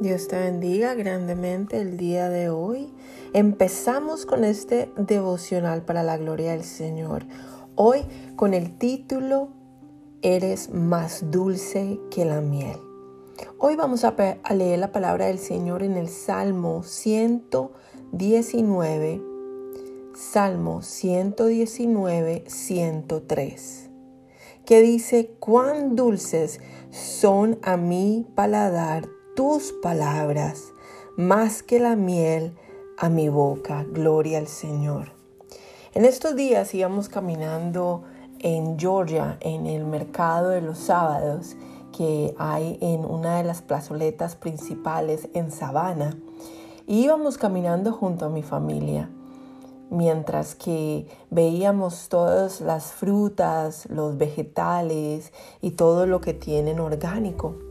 Dios te bendiga grandemente el día de hoy. Empezamos con este devocional para la gloria del Señor. Hoy con el título Eres más dulce que la miel. Hoy vamos a, leer la palabra del Señor en el Salmo 119, Salmo 119, 103, que dice, cuán dulces son a mi paladar tus palabras, más que la miel a mi boca. Gloria al Señor. En estos días íbamos caminando en Georgia, en el mercado de los sábados que hay en una de las plazoletas principales en Savannah. íbamos caminando junto a mi familia, mientras que veíamos todas las frutas, los vegetales y todo lo que tienen orgánico.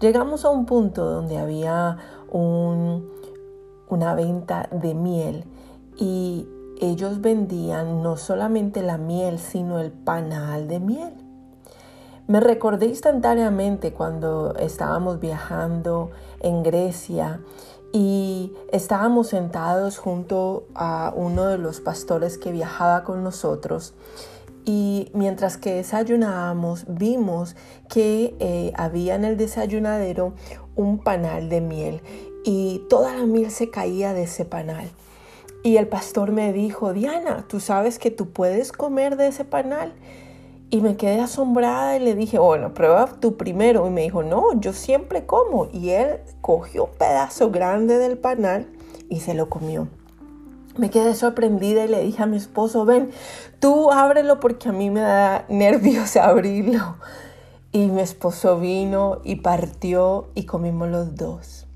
Llegamos a un punto donde había una venta de miel y ellos vendían no solamente la miel, sino el panal de miel. Me recordé instantáneamente cuando estábamos viajando en Grecia y estábamos sentados junto a uno de los pastores que viajaba con nosotros y mientras que desayunábamos vimos que eh, había en el desayunadero un panal de miel y toda la miel se caía de ese panal. Y el pastor me dijo, Diana, ¿tú sabes que tú puedes comer de ese panal? Y me quedé asombrada y le dije, bueno, prueba tú primero. Y me dijo, no, yo siempre como. Y él cogió un pedazo grande del panal y se lo comió. Me quedé sorprendida y le dije a mi esposo, ven, tú ábrelo porque a mí me da nervios abrirlo. Y mi esposo vino y partió y comimos los dos.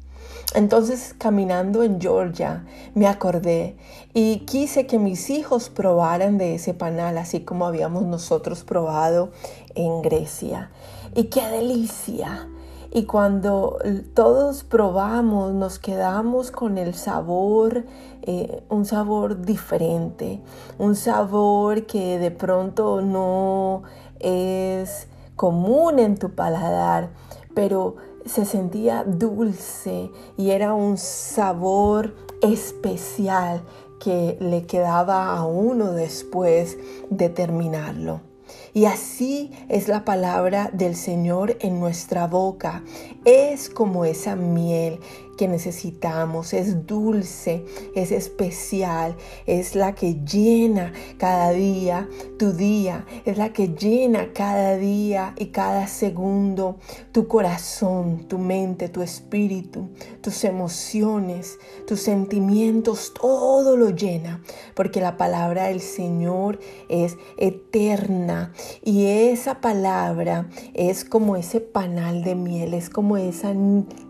Entonces, caminando en Georgia, me acordé y quise que mis hijos probaran de ese panal, así como habíamos nosotros probado en Grecia. Y qué delicia. Y cuando todos probamos, nos quedamos con el sabor, eh, un sabor diferente, un sabor que de pronto no es común en tu paladar, pero se sentía dulce y era un sabor especial que le quedaba a uno después de terminarlo. Y así es la palabra del Señor en nuestra boca. Es como esa miel que necesitamos, es dulce, es especial, es la que llena cada día tu día, es la que llena cada día y cada segundo tu corazón, tu mente, tu espíritu, tus emociones, tus sentimientos, todo lo llena, porque la palabra del Señor es eterna y esa palabra es como ese panal de miel, es como esa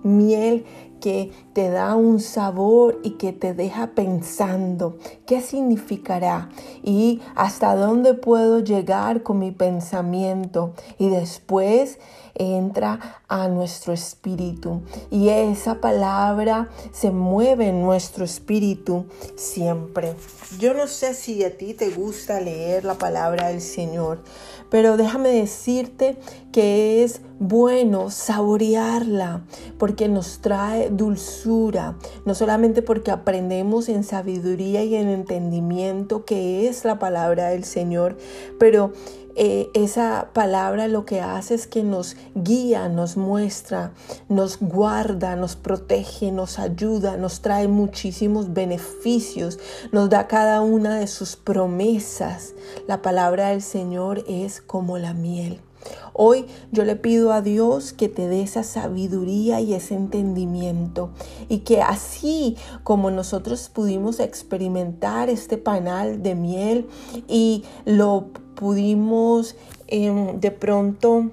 miel que te da un sabor y que te deja pensando qué significará y hasta dónde puedo llegar con mi pensamiento. Y después entra a nuestro espíritu. Y esa palabra se mueve en nuestro espíritu siempre. Yo no sé si a ti te gusta leer la palabra del Señor, pero déjame decirte que es bueno saborearla porque nos trae dulzura, no solamente porque aprendemos en sabiduría y en entendimiento que es la palabra del Señor, pero eh, esa palabra lo que hace es que nos guía, nos muestra, nos guarda, nos protege, nos ayuda, nos trae muchísimos beneficios, nos da cada una de sus promesas. La palabra del Señor es como la miel. Hoy yo le pido a Dios que te dé esa sabiduría y ese entendimiento y que así como nosotros pudimos experimentar este panal de miel y lo pudimos em, de pronto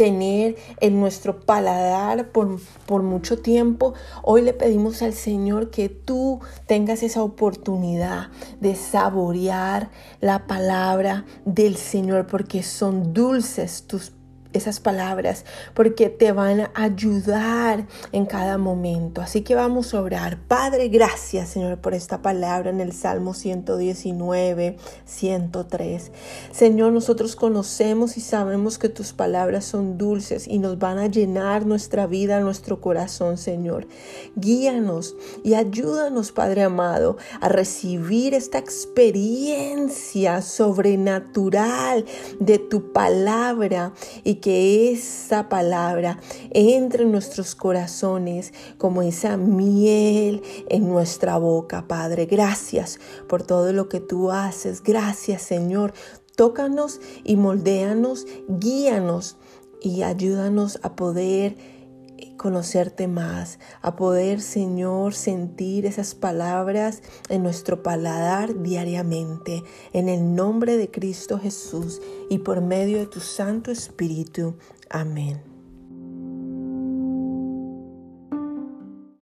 tener en nuestro paladar por, por, mucho tiempo, hoy le pedimos al Señor que tú tengas esa oportunidad de saborear la palabra del Señor, porque son dulces tus esas palabras porque te van a ayudar en cada momento. Así que vamos a orar. Padre, gracias Señor por esta palabra en el Salmo 119, 103. Señor, nosotros conocemos y sabemos que tus palabras son dulces y nos van a llenar nuestra vida, nuestro corazón, Señor. Guíanos y ayúdanos, Padre amado, a recibir esta experiencia sobrenatural de tu palabra y que esa palabra entre en nuestros corazones como esa miel en nuestra boca, Padre. Gracias por todo lo que tú haces. Gracias, Señor. Tócanos y moldéanos, guíanos y ayúdanos a poder conocerte más, a poder, Señor, sentir esas palabras en nuestro paladar diariamente. En el nombre de Cristo Jesús y por medio de tu Santo Espíritu. Amén.